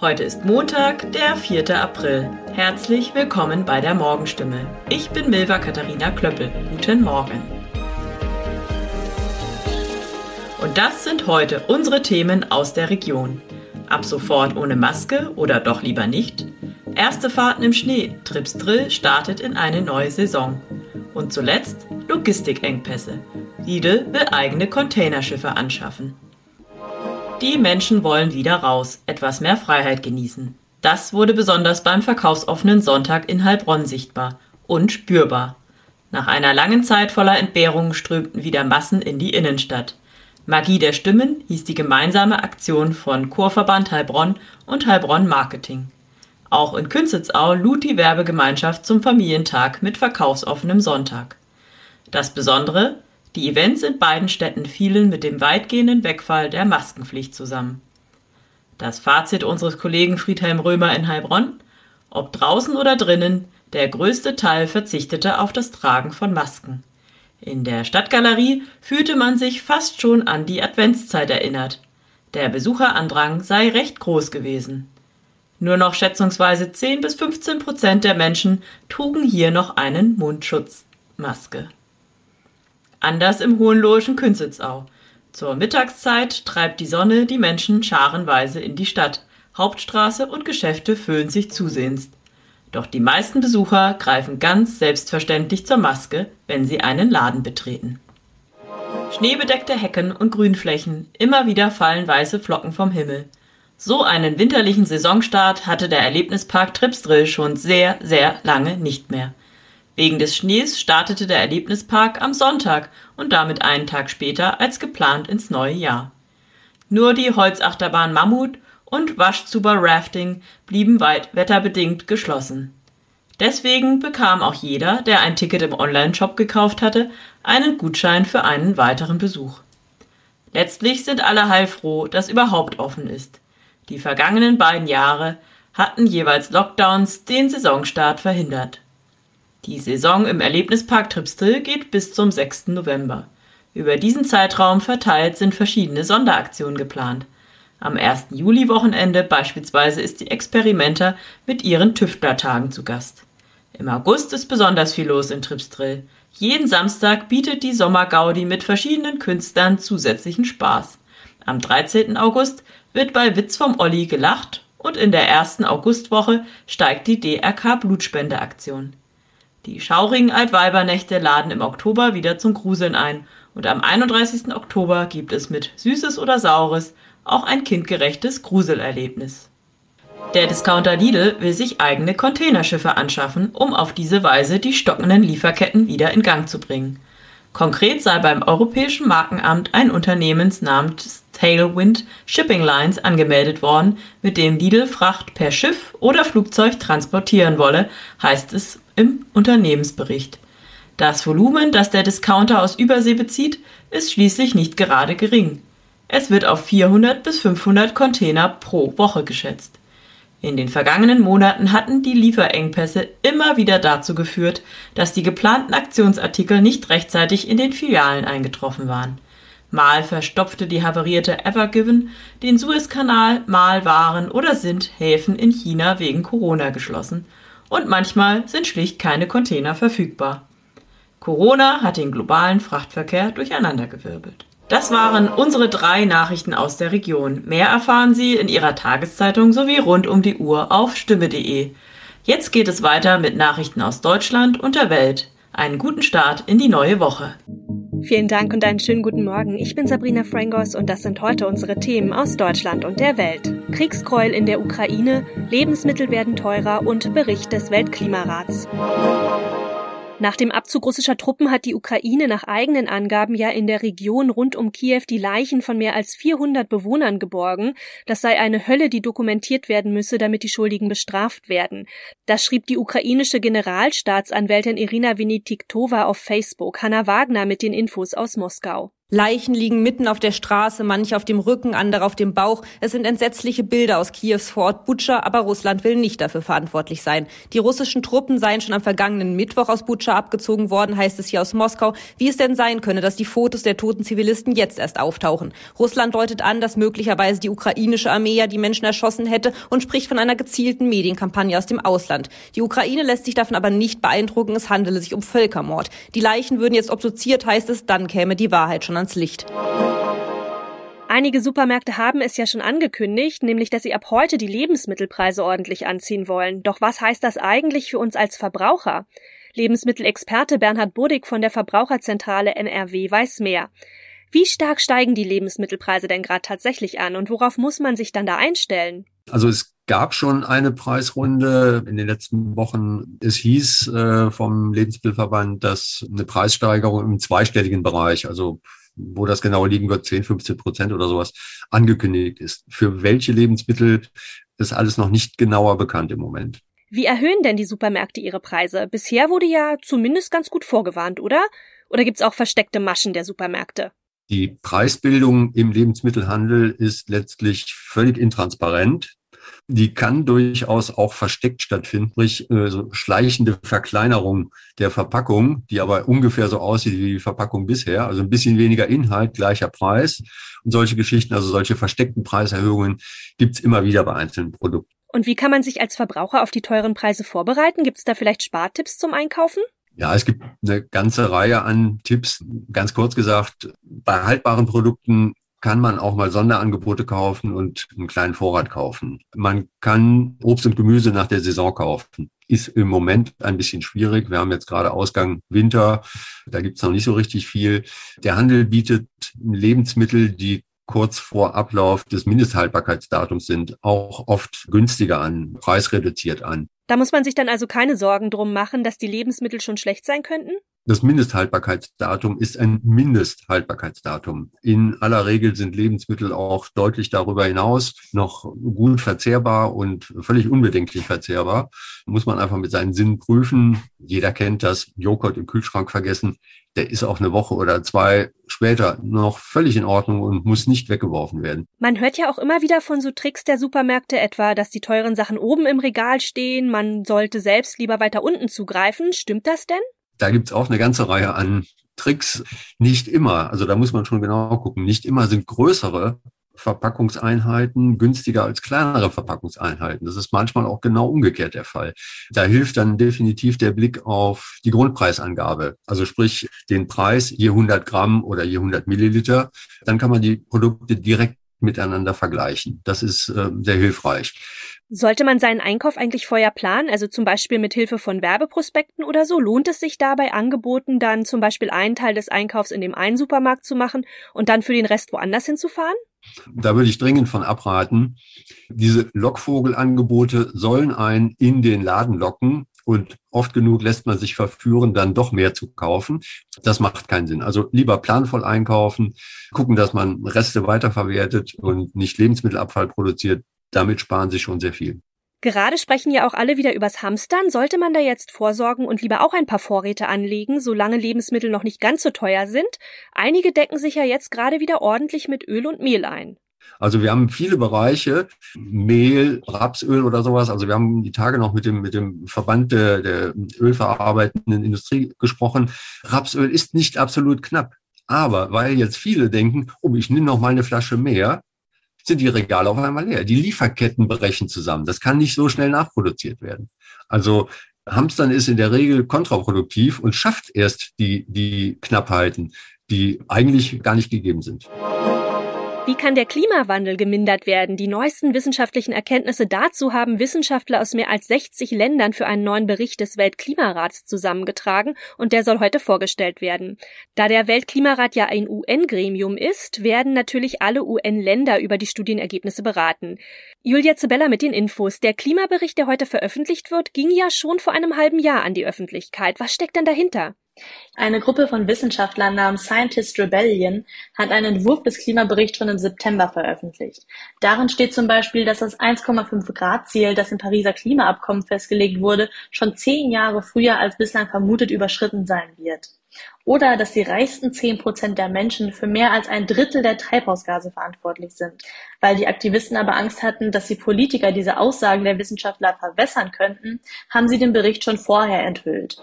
Heute ist Montag, der 4. April. Herzlich willkommen bei der Morgenstimme. Ich bin Milva Katharina Klöppel. Guten Morgen. Und das sind heute unsere Themen aus der Region. Ab sofort ohne Maske oder doch lieber nicht? Erste Fahrten im Schnee. Trips Drill startet in eine neue Saison. Und zuletzt Logistikengpässe. Lidl will eigene Containerschiffe anschaffen. Die Menschen wollen wieder raus, etwas mehr Freiheit genießen. Das wurde besonders beim verkaufsoffenen Sonntag in Heilbronn sichtbar und spürbar. Nach einer langen Zeit voller Entbehrungen strömten wieder Massen in die Innenstadt. Magie der Stimmen hieß die gemeinsame Aktion von Chorverband Heilbronn und Heilbronn Marketing. Auch in Künzelsau lud die Werbegemeinschaft zum Familientag mit verkaufsoffenem Sonntag. Das Besondere, die Events in beiden Städten fielen mit dem weitgehenden Wegfall der Maskenpflicht zusammen. Das Fazit unseres Kollegen Friedhelm Römer in Heilbronn? Ob draußen oder drinnen, der größte Teil verzichtete auf das Tragen von Masken. In der Stadtgalerie fühlte man sich fast schon an die Adventszeit erinnert. Der Besucherandrang sei recht groß gewesen. Nur noch schätzungsweise 10 bis 15 Prozent der Menschen trugen hier noch einen Mundschutz, Maske. Anders im hohenlohischen Künzelsau. Zur Mittagszeit treibt die Sonne die Menschen scharenweise in die Stadt. Hauptstraße und Geschäfte füllen sich zusehends. Doch die meisten Besucher greifen ganz selbstverständlich zur Maske, wenn sie einen Laden betreten. Schneebedeckte Hecken und Grünflächen, immer wieder fallen weiße Flocken vom Himmel. So einen winterlichen Saisonstart hatte der Erlebnispark Tripsdrill schon sehr, sehr lange nicht mehr. Wegen des Schnees startete der Erlebnispark am Sonntag und damit einen Tag später als geplant ins neue Jahr. Nur die Holzachterbahn Mammut und Waschzuber Rafting blieben weit wetterbedingt geschlossen. Deswegen bekam auch jeder, der ein Ticket im Onlineshop gekauft hatte, einen Gutschein für einen weiteren Besuch. Letztlich sind alle heilfroh, dass überhaupt offen ist. Die vergangenen beiden Jahre hatten jeweils Lockdowns den Saisonstart verhindert. Die Saison im Erlebnispark Tripsdrill geht bis zum 6. November. Über diesen Zeitraum verteilt sind verschiedene Sonderaktionen geplant. Am 1. Juli-Wochenende beispielsweise ist die Experimenter mit ihren Tüftlertagen zu Gast. Im August ist besonders viel los in Tripsdrill. Jeden Samstag bietet die Sommergaudi mit verschiedenen Künstlern zusätzlichen Spaß. Am 13. August wird bei Witz vom Olli gelacht und in der ersten Augustwoche steigt die DRK Blutspendeaktion. Die schaurigen Altweibernächte laden im Oktober wieder zum Gruseln ein und am 31. Oktober gibt es mit Süßes oder Saures auch ein kindgerechtes Gruselerlebnis. Der Discounter Lidl will sich eigene Containerschiffe anschaffen, um auf diese Weise die stockenden Lieferketten wieder in Gang zu bringen. Konkret sei beim Europäischen Markenamt ein Unternehmen namens Tailwind Shipping Lines angemeldet worden, mit dem Lidl Fracht per Schiff oder Flugzeug transportieren wolle, heißt es im Unternehmensbericht. Das Volumen, das der Discounter aus Übersee bezieht, ist schließlich nicht gerade gering. Es wird auf 400 bis 500 Container pro Woche geschätzt. In den vergangenen Monaten hatten die Lieferengpässe immer wieder dazu geführt, dass die geplanten Aktionsartikel nicht rechtzeitig in den Filialen eingetroffen waren. Mal verstopfte die havarierte Evergiven den Suezkanal, mal waren oder sind Häfen in China wegen Corona geschlossen und manchmal sind schlicht keine Container verfügbar. Corona hat den globalen Frachtverkehr durcheinandergewirbelt. Das waren unsere drei Nachrichten aus der Region. Mehr erfahren Sie in Ihrer Tageszeitung sowie rund um die Uhr auf stimme.de. Jetzt geht es weiter mit Nachrichten aus Deutschland und der Welt. Einen guten Start in die neue Woche. Vielen Dank und einen schönen guten Morgen. Ich bin Sabrina Frangos und das sind heute unsere Themen aus Deutschland und der Welt. Kriegsgräuel in der Ukraine, Lebensmittel werden teurer und Bericht des Weltklimarats. Nach dem Abzug russischer Truppen hat die Ukraine nach eigenen Angaben ja in der Region rund um Kiew die Leichen von mehr als 400 Bewohnern geborgen. Das sei eine Hölle, die dokumentiert werden müsse, damit die Schuldigen bestraft werden. Das schrieb die ukrainische Generalstaatsanwältin Irina Venediktova auf Facebook. Hanna Wagner mit den Infos aus Moskau. Leichen liegen mitten auf der Straße, manche auf dem Rücken, andere auf dem Bauch. Es sind entsetzliche Bilder aus Kiews Vorort Butscha, aber Russland will nicht dafür verantwortlich sein. Die russischen Truppen seien schon am vergangenen Mittwoch aus Butscha abgezogen worden, heißt es hier aus Moskau. Wie es denn sein könne, dass die Fotos der toten Zivilisten jetzt erst auftauchen. Russland deutet an, dass möglicherweise die ukrainische Armee ja die Menschen erschossen hätte und spricht von einer gezielten Medienkampagne aus dem Ausland. Die Ukraine lässt sich davon aber nicht beeindrucken, es handele sich um Völkermord. Die Leichen würden jetzt obduziert, heißt es, dann käme die Wahrheit schon ans Licht. Einige Supermärkte haben es ja schon angekündigt, nämlich dass sie ab heute die Lebensmittelpreise ordentlich anziehen wollen. Doch was heißt das eigentlich für uns als Verbraucher? Lebensmittelexperte Bernhard Burdig von der Verbraucherzentrale NRW weiß mehr. Wie stark steigen die Lebensmittelpreise denn gerade tatsächlich an und worauf muss man sich dann da einstellen? Also es gab schon eine Preisrunde in den letzten Wochen. Es hieß äh, vom Lebensmittelverband, dass eine Preissteigerung im zweistelligen Bereich, also wo das genau liegen wird, 10, 15 Prozent oder sowas, angekündigt ist. Für welche Lebensmittel ist alles noch nicht genauer bekannt im Moment. Wie erhöhen denn die Supermärkte ihre Preise? Bisher wurde ja zumindest ganz gut vorgewarnt, oder? Oder gibt's auch versteckte Maschen der Supermärkte? Die Preisbildung im Lebensmittelhandel ist letztlich völlig intransparent die kann durchaus auch versteckt stattfinden, sprich äh, so schleichende Verkleinerung der Verpackung, die aber ungefähr so aussieht wie die Verpackung bisher, also ein bisschen weniger Inhalt, gleicher Preis und solche Geschichten, also solche versteckten Preiserhöhungen gibt's immer wieder bei einzelnen Produkten. Und wie kann man sich als Verbraucher auf die teuren Preise vorbereiten? Gibt es da vielleicht Spartipps zum Einkaufen? Ja, es gibt eine ganze Reihe an Tipps. Ganz kurz gesagt, bei haltbaren Produkten kann man auch mal Sonderangebote kaufen und einen kleinen Vorrat kaufen. Man kann Obst und Gemüse nach der Saison kaufen. Ist im Moment ein bisschen schwierig. Wir haben jetzt gerade Ausgang Winter. Da gibt's noch nicht so richtig viel. Der Handel bietet Lebensmittel, die kurz vor Ablauf des Mindesthaltbarkeitsdatums sind, auch oft günstiger an, preisreduziert an. Da muss man sich dann also keine Sorgen drum machen, dass die Lebensmittel schon schlecht sein könnten? Das Mindesthaltbarkeitsdatum ist ein Mindesthaltbarkeitsdatum. In aller Regel sind Lebensmittel auch deutlich darüber hinaus noch gut verzehrbar und völlig unbedenklich verzehrbar. Muss man einfach mit seinen Sinnen prüfen. Jeder kennt das Joghurt im Kühlschrank vergessen. Der ist auch eine Woche oder zwei später noch völlig in Ordnung und muss nicht weggeworfen werden. Man hört ja auch immer wieder von so Tricks der Supermärkte, etwa, dass die teuren Sachen oben im Regal stehen. Man sollte selbst lieber weiter unten zugreifen. Stimmt das denn? Da gibt's auch eine ganze Reihe an Tricks. Nicht immer, also da muss man schon genau gucken, nicht immer sind größere Verpackungseinheiten günstiger als kleinere Verpackungseinheiten. Das ist manchmal auch genau umgekehrt der Fall. Da hilft dann definitiv der Blick auf die Grundpreisangabe. Also sprich den Preis je 100 Gramm oder je 100 Milliliter. Dann kann man die Produkte direkt miteinander vergleichen. Das ist äh, sehr hilfreich. Sollte man seinen Einkauf eigentlich vorher planen, also zum Beispiel mit Hilfe von Werbeprospekten oder so? Lohnt es sich dabei Angeboten dann zum Beispiel einen Teil des Einkaufs in dem einen Supermarkt zu machen und dann für den Rest woanders hinzufahren? Da würde ich dringend von abraten. Diese Lockvogelangebote sollen einen in den Laden locken und oft genug lässt man sich verführen, dann doch mehr zu kaufen. Das macht keinen Sinn. Also lieber planvoll einkaufen, gucken, dass man Reste weiterverwertet und nicht Lebensmittelabfall produziert damit sparen sie schon sehr viel. Gerade sprechen ja auch alle wieder übers Hamstern. Sollte man da jetzt vorsorgen und lieber auch ein paar Vorräte anlegen, solange Lebensmittel noch nicht ganz so teuer sind? Einige decken sich ja jetzt gerade wieder ordentlich mit Öl und Mehl ein. Also wir haben viele Bereiche, Mehl, Rapsöl oder sowas. Also wir haben die Tage noch mit dem, mit dem Verband der, der ölverarbeitenden Industrie gesprochen. Rapsöl ist nicht absolut knapp. Aber weil jetzt viele denken, oh, ich nehme noch mal eine Flasche mehr, sind die Regale auf einmal leer. Die Lieferketten brechen zusammen. Das kann nicht so schnell nachproduziert werden. Also Hamstern ist in der Regel kontraproduktiv und schafft erst die, die Knappheiten, die eigentlich gar nicht gegeben sind. Wie kann der Klimawandel gemindert werden? Die neuesten wissenschaftlichen Erkenntnisse dazu haben Wissenschaftler aus mehr als 60 Ländern für einen neuen Bericht des Weltklimarats zusammengetragen und der soll heute vorgestellt werden. Da der Weltklimarat ja ein UN-Gremium ist, werden natürlich alle UN-Länder über die Studienergebnisse beraten. Julia Zebella mit den Infos. Der Klimabericht, der heute veröffentlicht wird, ging ja schon vor einem halben Jahr an die Öffentlichkeit. Was steckt denn dahinter? Eine Gruppe von Wissenschaftlern namens Scientist Rebellion hat einen Entwurf des Klimaberichts schon im September veröffentlicht. Darin steht zum Beispiel, dass das 1,5 Grad Ziel, das im Pariser Klimaabkommen festgelegt wurde, schon zehn Jahre früher als bislang vermutet überschritten sein wird. Oder dass die reichsten zehn Prozent der Menschen für mehr als ein Drittel der Treibhausgase verantwortlich sind. Weil die Aktivisten aber Angst hatten, dass die Politiker diese Aussagen der Wissenschaftler verwässern könnten, haben sie den Bericht schon vorher enthüllt.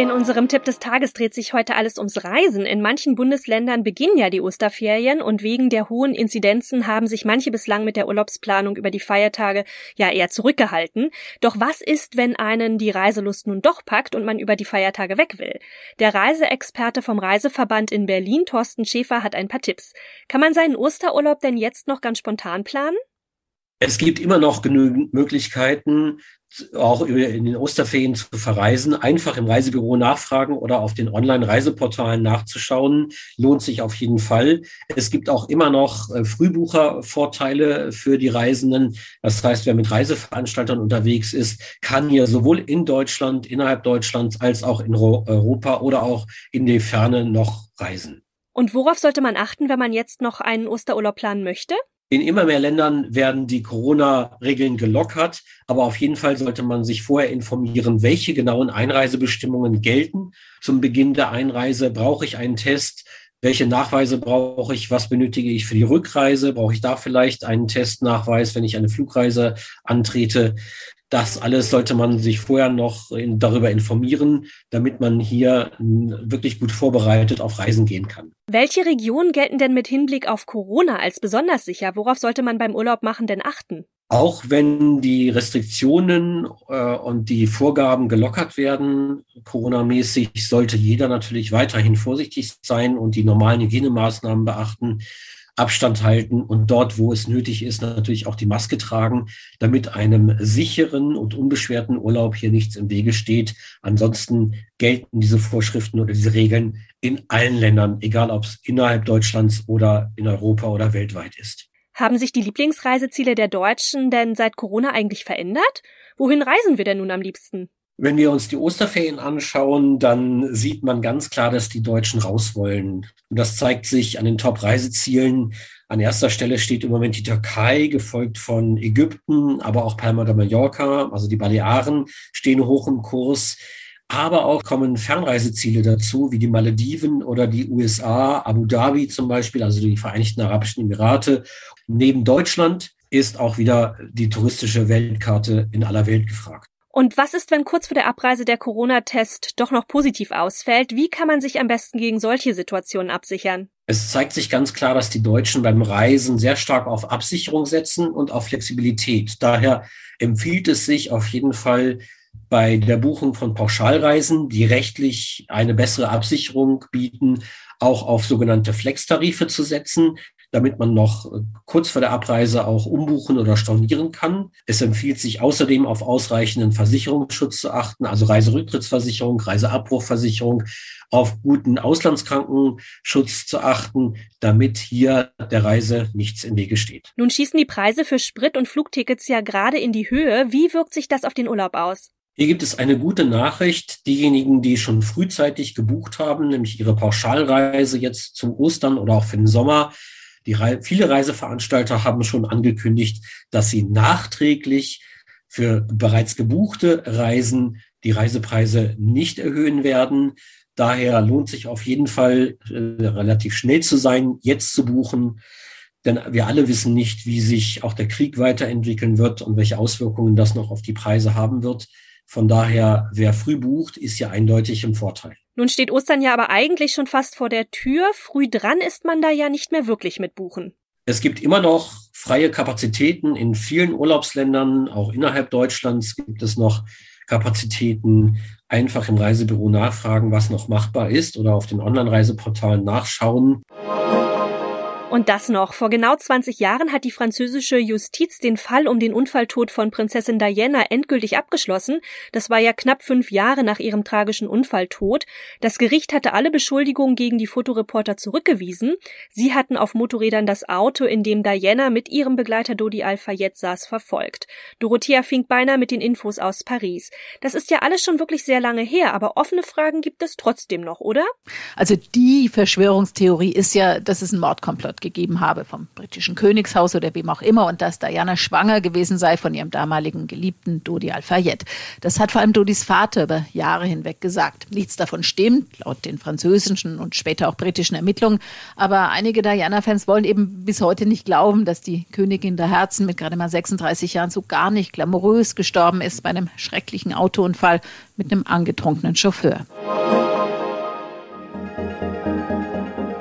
In unserem Tipp des Tages dreht sich heute alles ums Reisen. In manchen Bundesländern beginnen ja die Osterferien und wegen der hohen Inzidenzen haben sich manche bislang mit der Urlaubsplanung über die Feiertage ja eher zurückgehalten. Doch was ist, wenn einen die Reiselust nun doch packt und man über die Feiertage weg will? Der Reiseexperte vom Reiseverband in Berlin, Thorsten Schäfer, hat ein paar Tipps. Kann man seinen Osterurlaub denn jetzt noch ganz spontan planen? Es gibt immer noch genügend Möglichkeiten, auch in den Osterferien zu verreisen. Einfach im Reisebüro nachfragen oder auf den Online-Reiseportalen nachzuschauen. Lohnt sich auf jeden Fall. Es gibt auch immer noch äh, Frühbuchervorteile für die Reisenden. Das heißt, wer mit Reiseveranstaltern unterwegs ist, kann hier sowohl in Deutschland, innerhalb Deutschlands, als auch in Europa oder auch in die Ferne noch reisen. Und worauf sollte man achten, wenn man jetzt noch einen Osterurlaub planen möchte? In immer mehr Ländern werden die Corona-Regeln gelockert, aber auf jeden Fall sollte man sich vorher informieren, welche genauen Einreisebestimmungen gelten. Zum Beginn der Einreise brauche ich einen Test. Welche Nachweise brauche ich? Was benötige ich für die Rückreise? Brauche ich da vielleicht einen Testnachweis, wenn ich eine Flugreise antrete? Das alles sollte man sich vorher noch in, darüber informieren, damit man hier wirklich gut vorbereitet auf Reisen gehen kann. Welche Regionen gelten denn mit Hinblick auf Corona als besonders sicher? Worauf sollte man beim Urlaub machen denn achten? Auch wenn die Restriktionen äh, und die Vorgaben gelockert werden, Corona-mäßig, sollte jeder natürlich weiterhin vorsichtig sein und die normalen Hygienemaßnahmen beachten. Abstand halten und dort, wo es nötig ist, natürlich auch die Maske tragen, damit einem sicheren und unbeschwerten Urlaub hier nichts im Wege steht. Ansonsten gelten diese Vorschriften oder diese Regeln in allen Ländern, egal ob es innerhalb Deutschlands oder in Europa oder weltweit ist. Haben sich die Lieblingsreiseziele der Deutschen denn seit Corona eigentlich verändert? Wohin reisen wir denn nun am liebsten? Wenn wir uns die Osterferien anschauen, dann sieht man ganz klar, dass die Deutschen raus wollen. Und das zeigt sich an den Top-Reisezielen. An erster Stelle steht im Moment die Türkei, gefolgt von Ägypten, aber auch Palma de Mallorca, also die Balearen stehen hoch im Kurs. Aber auch kommen Fernreiseziele dazu, wie die Malediven oder die USA, Abu Dhabi zum Beispiel, also die Vereinigten Arabischen Emirate. Neben Deutschland ist auch wieder die touristische Weltkarte in aller Welt gefragt. Und was ist, wenn kurz vor der Abreise der Corona-Test doch noch positiv ausfällt? Wie kann man sich am besten gegen solche Situationen absichern? Es zeigt sich ganz klar, dass die Deutschen beim Reisen sehr stark auf Absicherung setzen und auf Flexibilität. Daher empfiehlt es sich auf jeden Fall bei der Buchung von Pauschalreisen, die rechtlich eine bessere Absicherung bieten, auch auf sogenannte Flex-Tarife zu setzen damit man noch äh, kurz vor der Abreise auch umbuchen oder stornieren kann. Es empfiehlt sich außerdem auf ausreichenden Versicherungsschutz zu achten, also Reiserücktrittsversicherung, Reiseabbruchversicherung, auf guten Auslandskrankenschutz zu achten, damit hier der Reise nichts im Wege steht. Nun schießen die Preise für Sprit- und Flugtickets ja gerade in die Höhe. Wie wirkt sich das auf den Urlaub aus? Hier gibt es eine gute Nachricht. Diejenigen, die schon frühzeitig gebucht haben, nämlich ihre Pauschalreise jetzt zum Ostern oder auch für den Sommer, Re viele Reiseveranstalter haben schon angekündigt, dass sie nachträglich für bereits gebuchte Reisen die Reisepreise nicht erhöhen werden. Daher lohnt sich auf jeden Fall äh, relativ schnell zu sein, jetzt zu buchen. Denn wir alle wissen nicht, wie sich auch der Krieg weiterentwickeln wird und welche Auswirkungen das noch auf die Preise haben wird. Von daher, wer früh bucht, ist ja eindeutig im Vorteil. Nun steht Ostern ja aber eigentlich schon fast vor der Tür. Früh dran ist man da ja nicht mehr wirklich mit buchen. Es gibt immer noch freie Kapazitäten in vielen Urlaubsländern, auch innerhalb Deutschlands gibt es noch Kapazitäten. Einfach im Reisebüro nachfragen, was noch machbar ist oder auf den Online-Reiseportalen nachschauen. Und das noch. Vor genau 20 Jahren hat die französische Justiz den Fall um den Unfalltod von Prinzessin Diana endgültig abgeschlossen. Das war ja knapp fünf Jahre nach ihrem tragischen Unfalltod. Das Gericht hatte alle Beschuldigungen gegen die Fotoreporter zurückgewiesen. Sie hatten auf Motorrädern das Auto, in dem Diana mit ihrem Begleiter Dodi Al-Fayed saß, verfolgt. Dorothea Finkbeiner mit den Infos aus Paris. Das ist ja alles schon wirklich sehr lange her, aber offene Fragen gibt es trotzdem noch, oder? Also die Verschwörungstheorie ist ja, dass es ein Mordkomplott Rat gegeben habe vom britischen Königshaus oder wem auch immer und dass Diana schwanger gewesen sei von ihrem damaligen Geliebten Dodi Al-Fayed. Das hat vor allem Dodis Vater über Jahre hinweg gesagt. Nichts davon stimmt, laut den französischen und später auch britischen Ermittlungen. Aber einige Diana-Fans wollen eben bis heute nicht glauben, dass die Königin der Herzen mit gerade mal 36 Jahren so gar nicht glamourös gestorben ist bei einem schrecklichen Autounfall mit einem angetrunkenen Chauffeur.